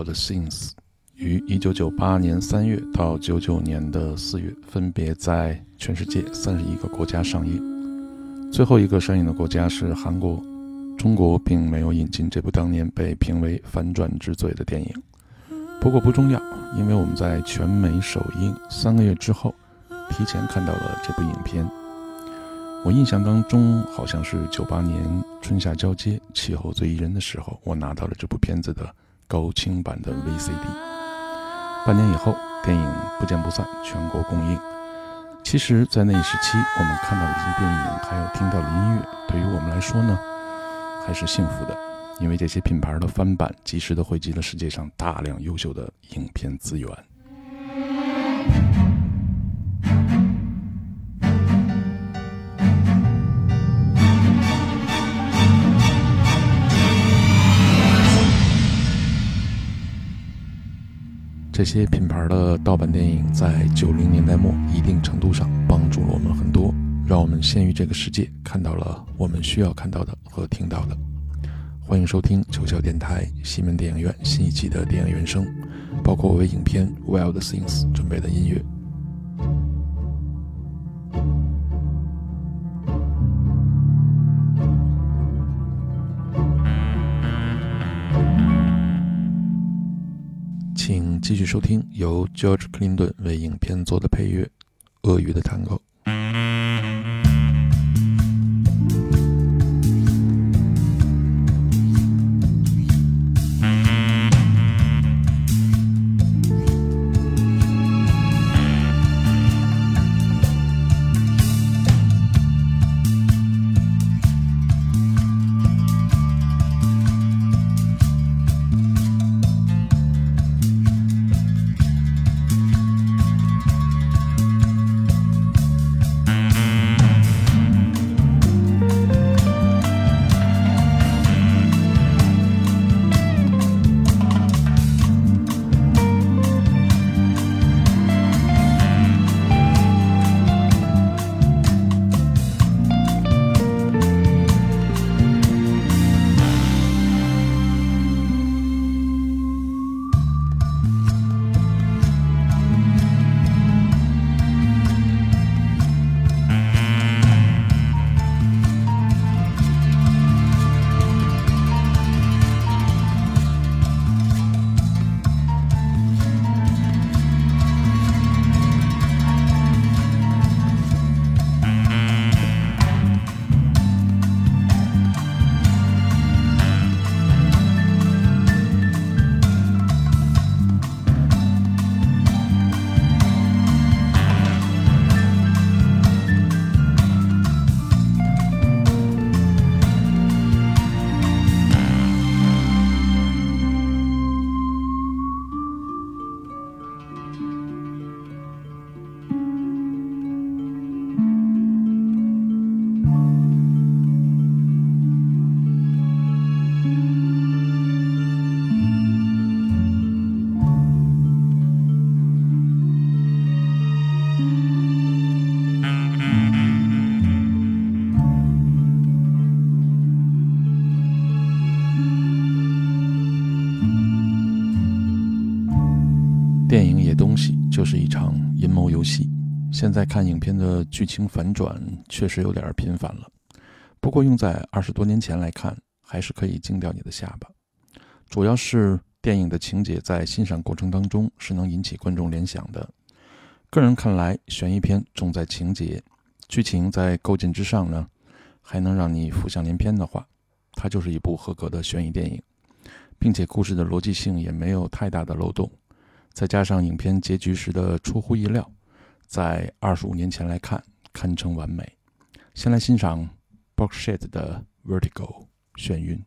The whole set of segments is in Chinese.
Wild Things》于1998年3月到99年的4月，分别在全世界31个国家上映。最后一个上映的国家是韩国，中国并没有引进这部当年被评为反转之最的电影。不过不重要，因为我们在全美首映三个月之后，提前看到了这部影片。我印象当中，好像是九八年春夏交接，气候最宜人的时候，我拿到了这部片子的高清版的 VCD。半年以后，电影不见不散，全国公映。其实，在那一时期，我们看到的一些电影，还有听到的音乐，对于我们来说呢，还是幸福的，因为这些品牌的翻版，及时的汇集了世界上大量优秀的影片资源。这些品牌的盗版电影在九零年代末一定程度上帮助了我们很多，让我们先于这个世界看到了我们需要看到的和听到的。欢迎收听求笑电台西门电影院新一期的电影原声，包括我为影片《Wild Things》准备的音乐。请继续收听由 George Clinton 为影片做的配乐，《鳄鱼的探戈》。看影片的剧情反转确实有点频繁了，不过用在二十多年前来看，还是可以惊掉你的下巴。主要是电影的情节在欣赏过程当中是能引起观众联想的。个人看来，悬疑片重在情节，剧情在构建之上呢，还能让你浮想联翩的话，它就是一部合格的悬疑电影，并且故事的逻辑性也没有太大的漏洞。再加上影片结局时的出乎意料，在二十五年前来看，堪称完美。先来欣赏 b o x s h e t 的《Vertigo》眩晕。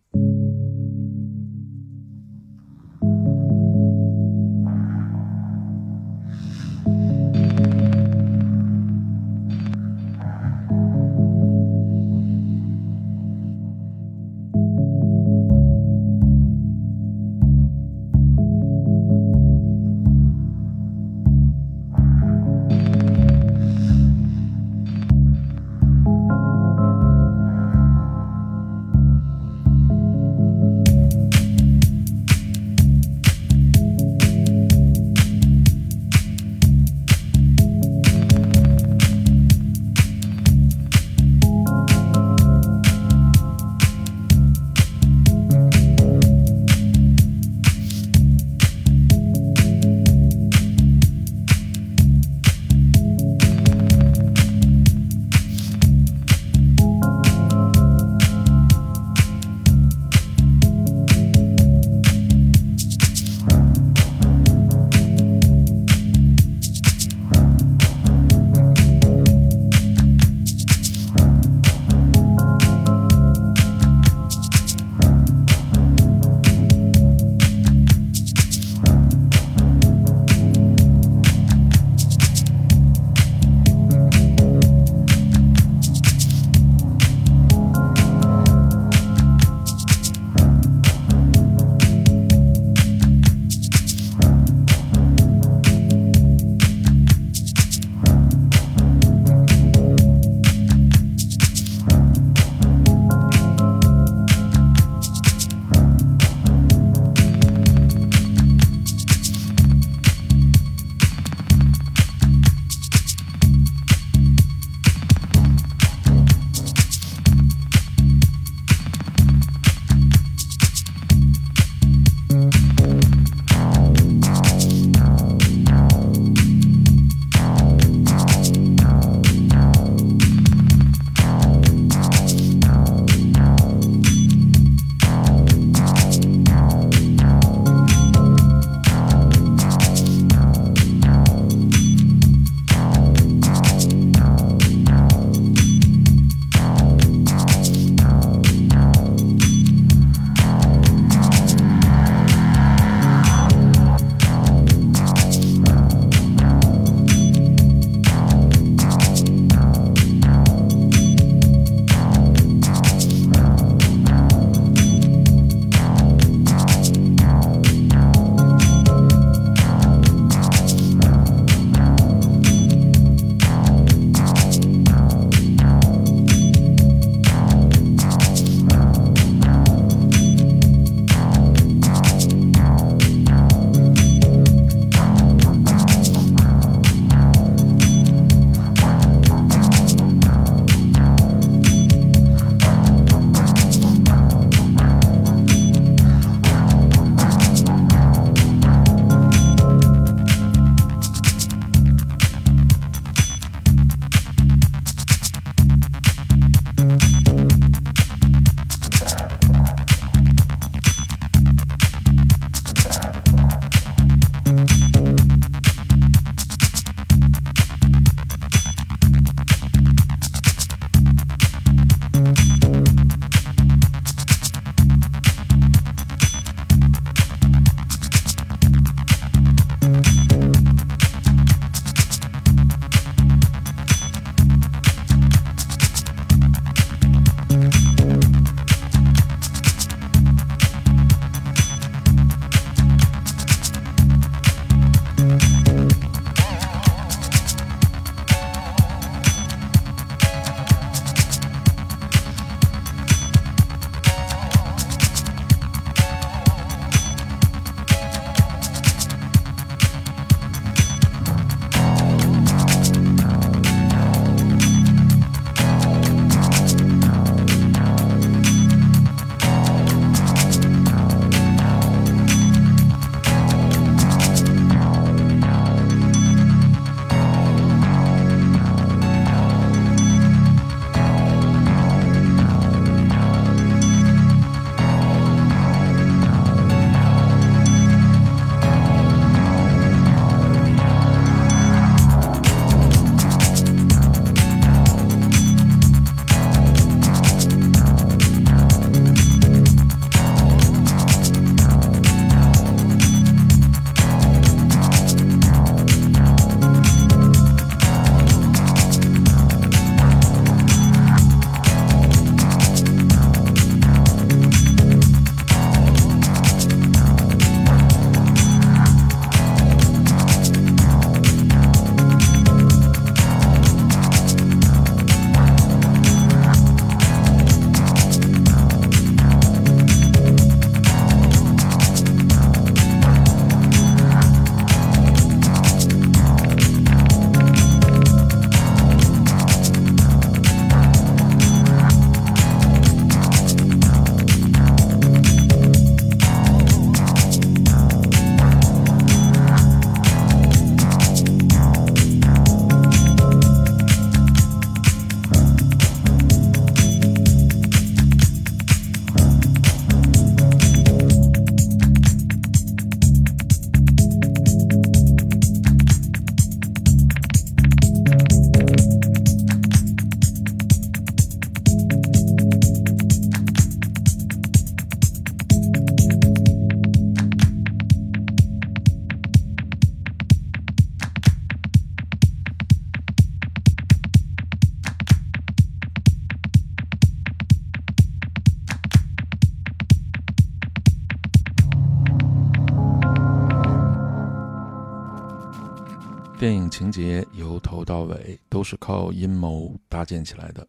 情节由头到尾都是靠阴谋搭建起来的，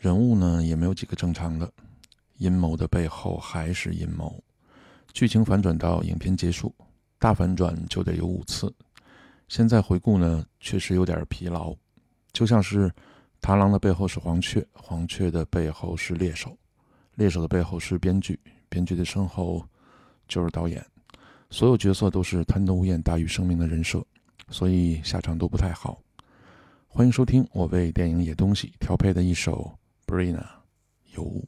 人物呢也没有几个正常的，阴谋的背后还是阴谋。剧情反转到影片结束，大反转就得有五次。现在回顾呢，确实有点疲劳，就像是螳螂的背后是黄雀，黄雀的背后是猎手，猎手的背后是编剧，编剧的身后就是导演。所有角色都是贪得无厌大于生命的人设，所以下场都不太好。欢迎收听我为电影《野东西》调配的一首《Brina》有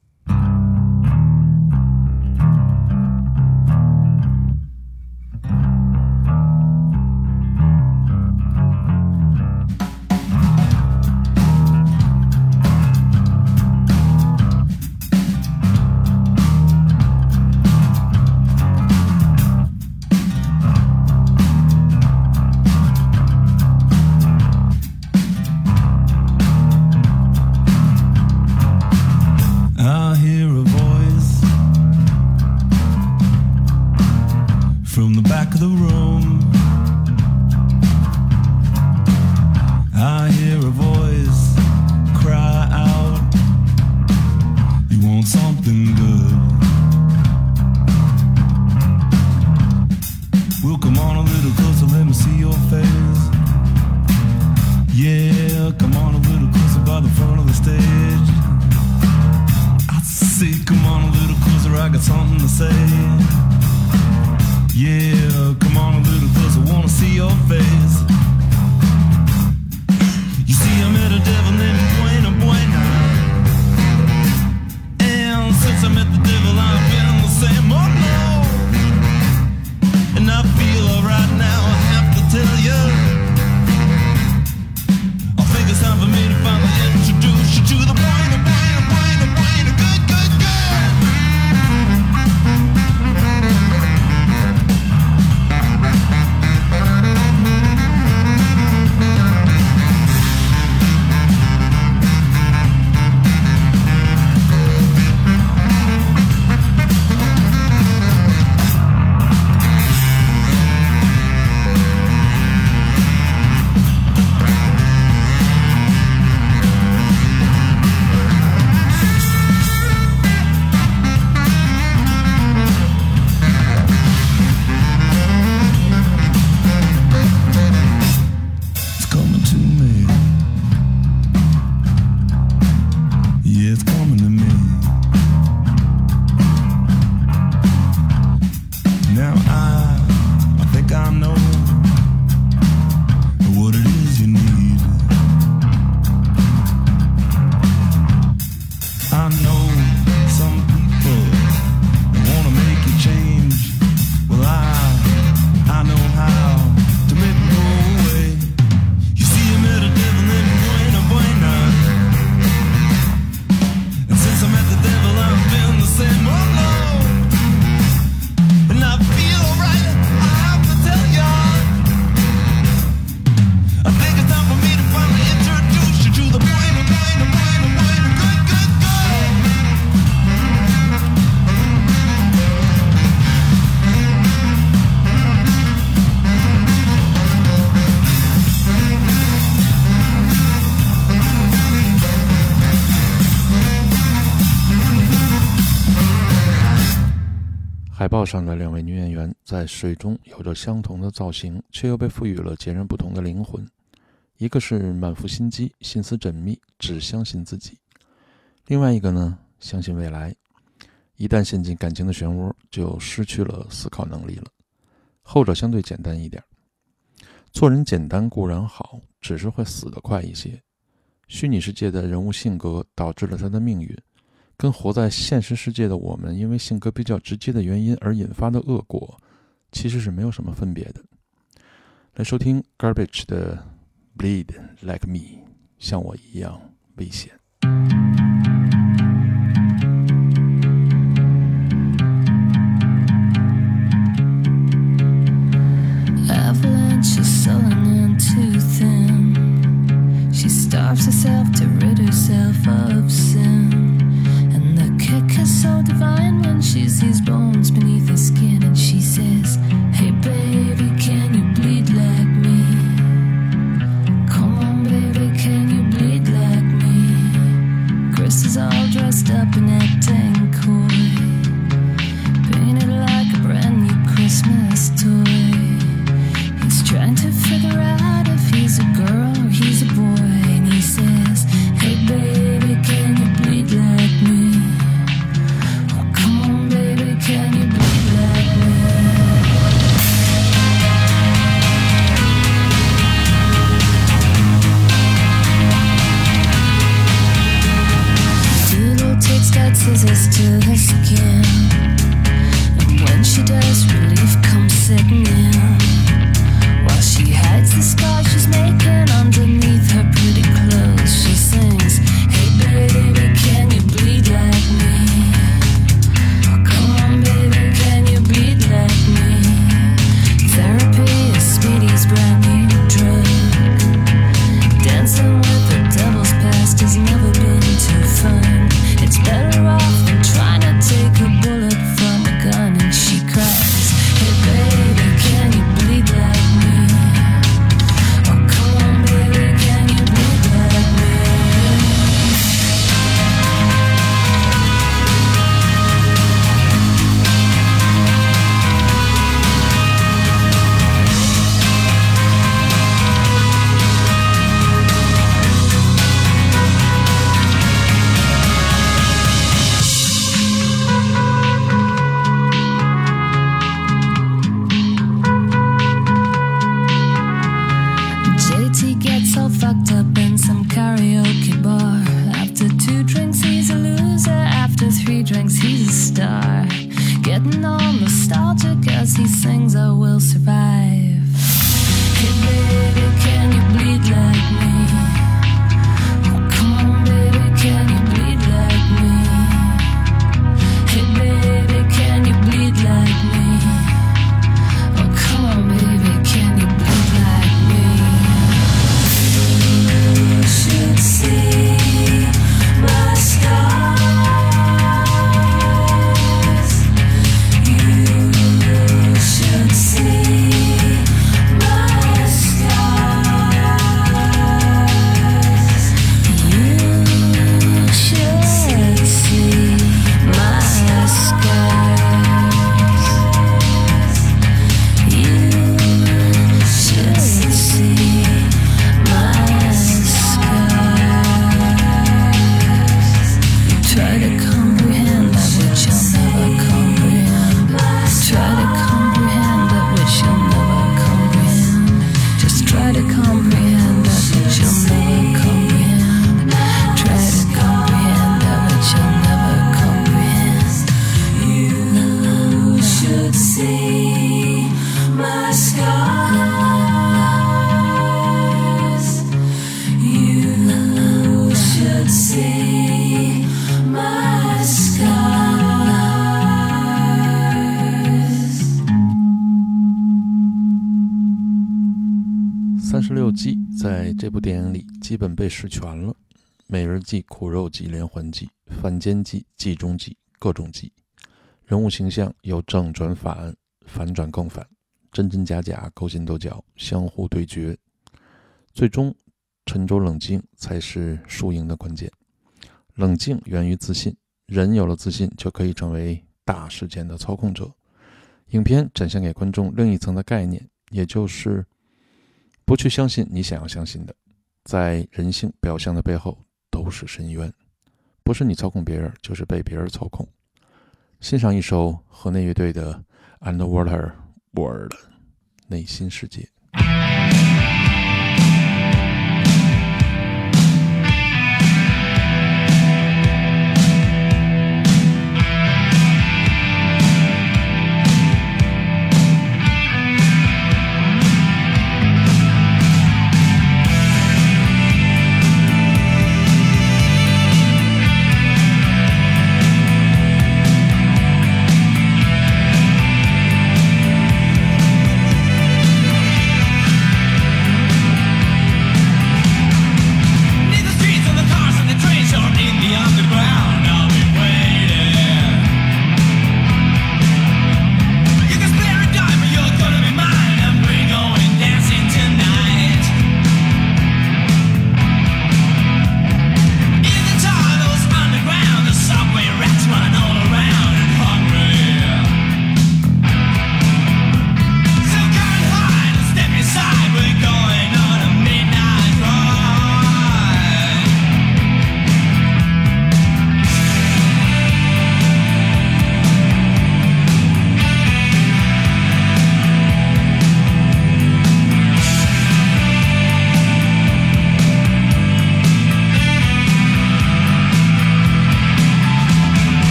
海报上的两位女演员在水中有着相同的造型，却又被赋予了截然不同的灵魂。一个是满腹心机、心思缜密，只相信自己；另外一个呢，相信未来。一旦陷进感情的漩涡，就失去了思考能力了。后者相对简单一点。做人简单固然好，只是会死得快一些。虚拟世界的人物性格导致了他的命运。跟活在现实世界的我们，因为性格比较直接的原因而引发的恶果，其实是没有什么分别的。来收听 Garbage 的 Bleed Like Me，像我一样危险。crunches his bones beneath 在这部电影里基本被使全了，美人计、苦肉计、连环计、反间计、计中计，各种计。人物形象由正转反，反转更反，真真假假，勾心斗角，相互对决。最终，沉着冷静才是输赢的关键。冷静源于自信，人有了自信，就可以成为大事件的操控者。影片展现给观众另一层的概念，也就是不去相信你想要相信的，在人性表象的背后都是深渊，不是你操控别人，就是被别人操控。欣赏一首河内乐队的《Underwater World》内心世界。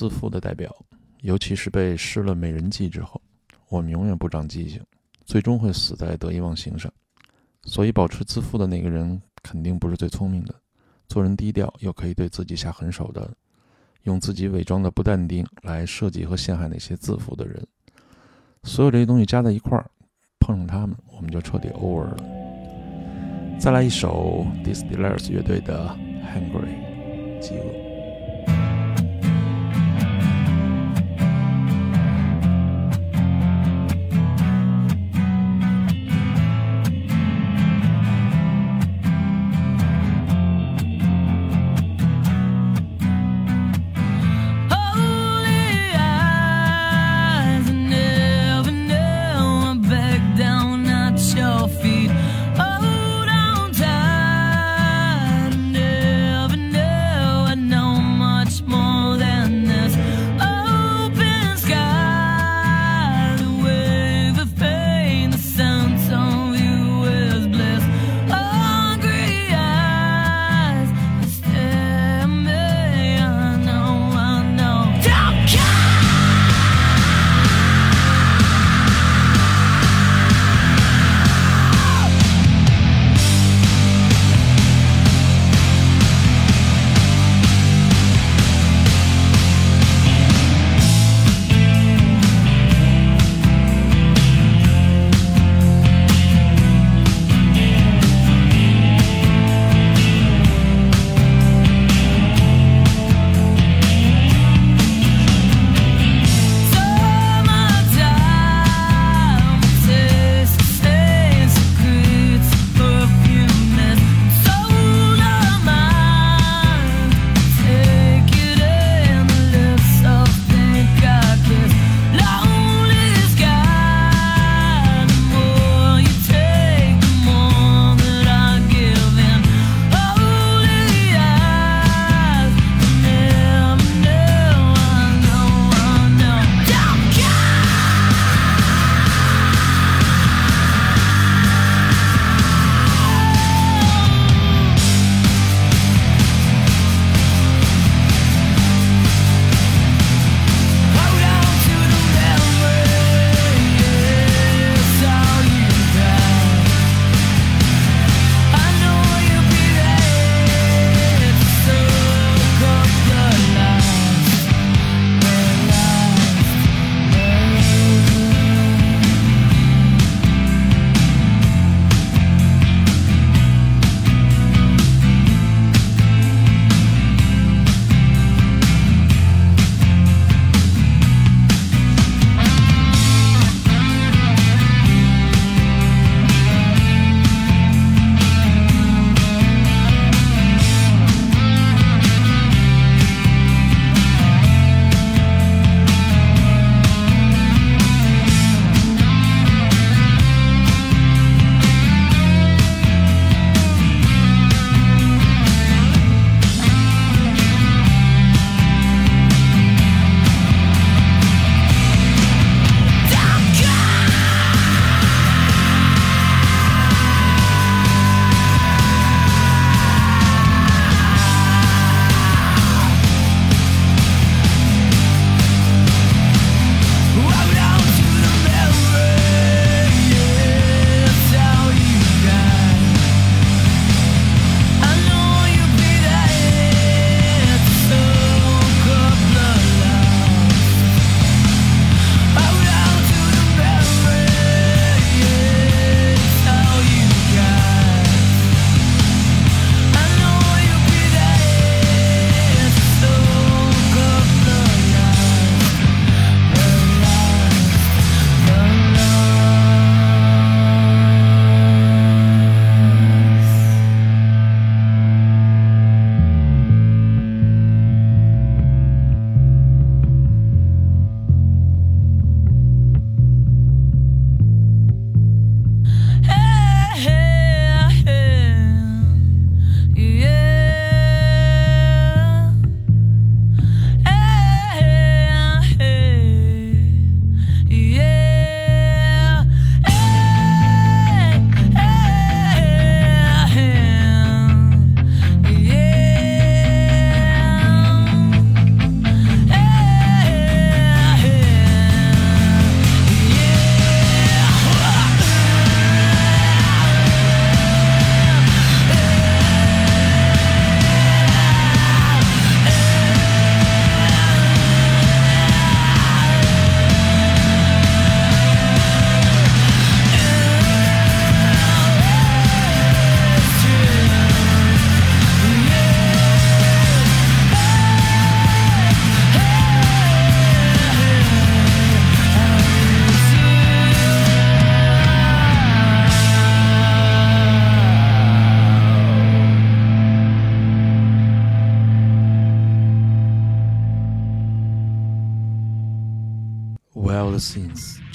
自负的代表，尤其是被施了美人计之后，我们永远不长记性，最终会死在得意忘形上。所以，保持自负的那个人肯定不是最聪明的，做人低调又可以对自己下狠手的，用自己伪装的不淡定来设计和陷害那些自负的人。所有这些东西加在一块儿，碰上他们，我们就彻底 over 了。再来一首 Distillers 乐队的 Hungry，饥饿。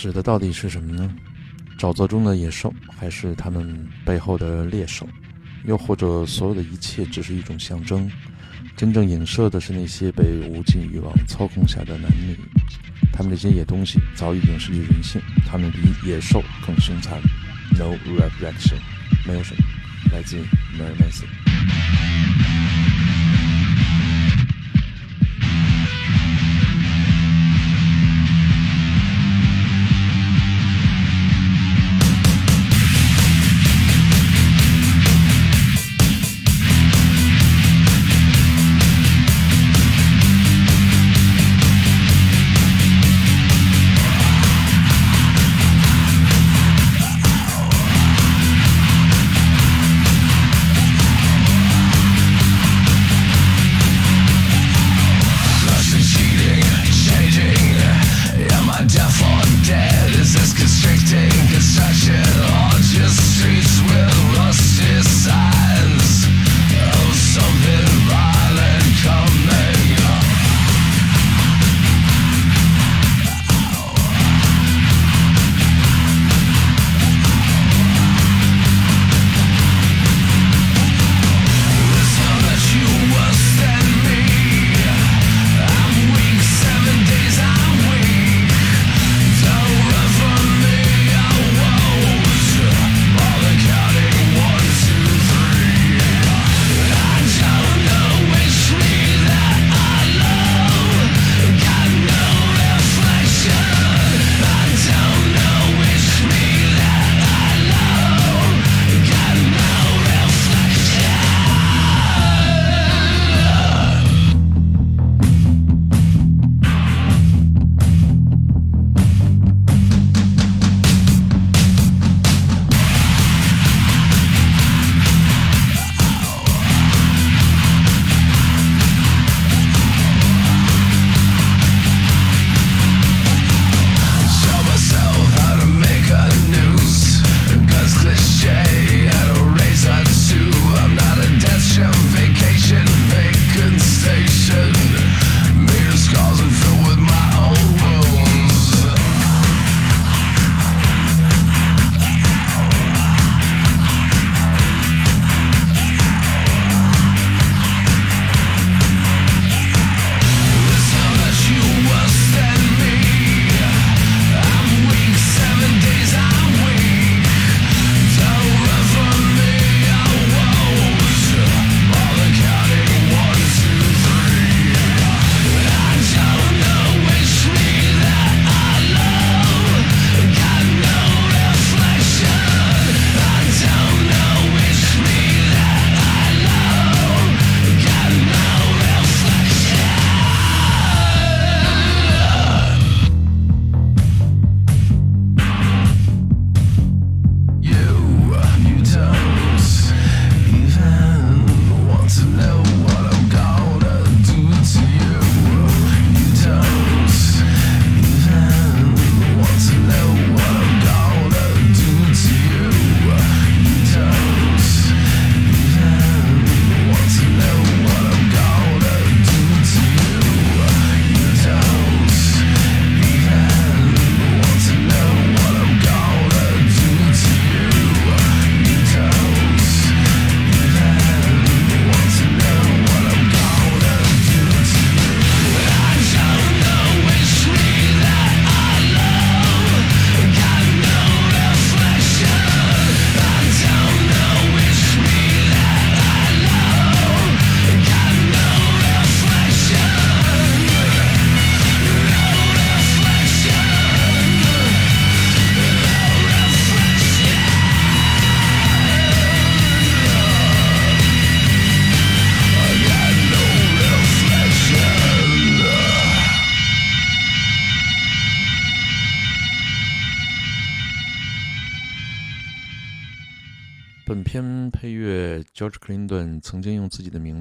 指的到底是什么呢？沼泽中的野兽，还是他们背后的猎手？又或者所有的一切只是一种象征？真正影射的是那些被无尽欲望操控下的男女。他们这些野东西早已经失去人性，他们比野兽更凶残。No reaction，没有什么。来自 Mary Manson。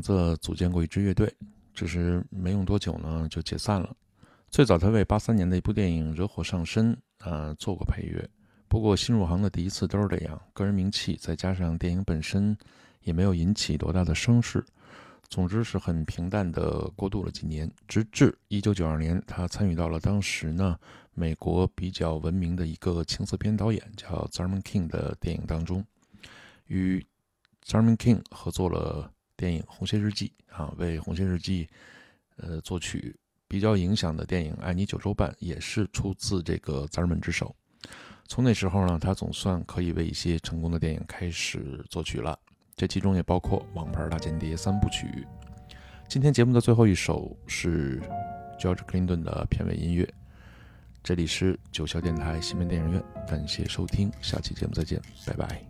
则组建过一支乐队，只是没用多久呢就解散了。最早他为八三年的一部电影《惹火上身》呃做过配乐，不过新入行的第一次都是这样，个人名气再加上电影本身也没有引起多大的声势，总之是很平淡的过渡了几年，直至一九九二年，他参与到了当时呢美国比较闻名的一个青色片导演叫 Zerman King 的电影当中，与 Zerman King 合作了电影《红鞋日记》啊，为《红鞋日记》呃作曲。比较影响的电影《爱你九州半》也是出自这个 Zerman 之手。从那时候呢，他总算可以为一些成功的电影开始作曲了。这其中也包括《王牌大间谍》三部曲。今天节目的最后一首是 George Clinton 的片尾音乐。这里是九霄电台西门电影院，感谢收听，下期节目再见，拜拜。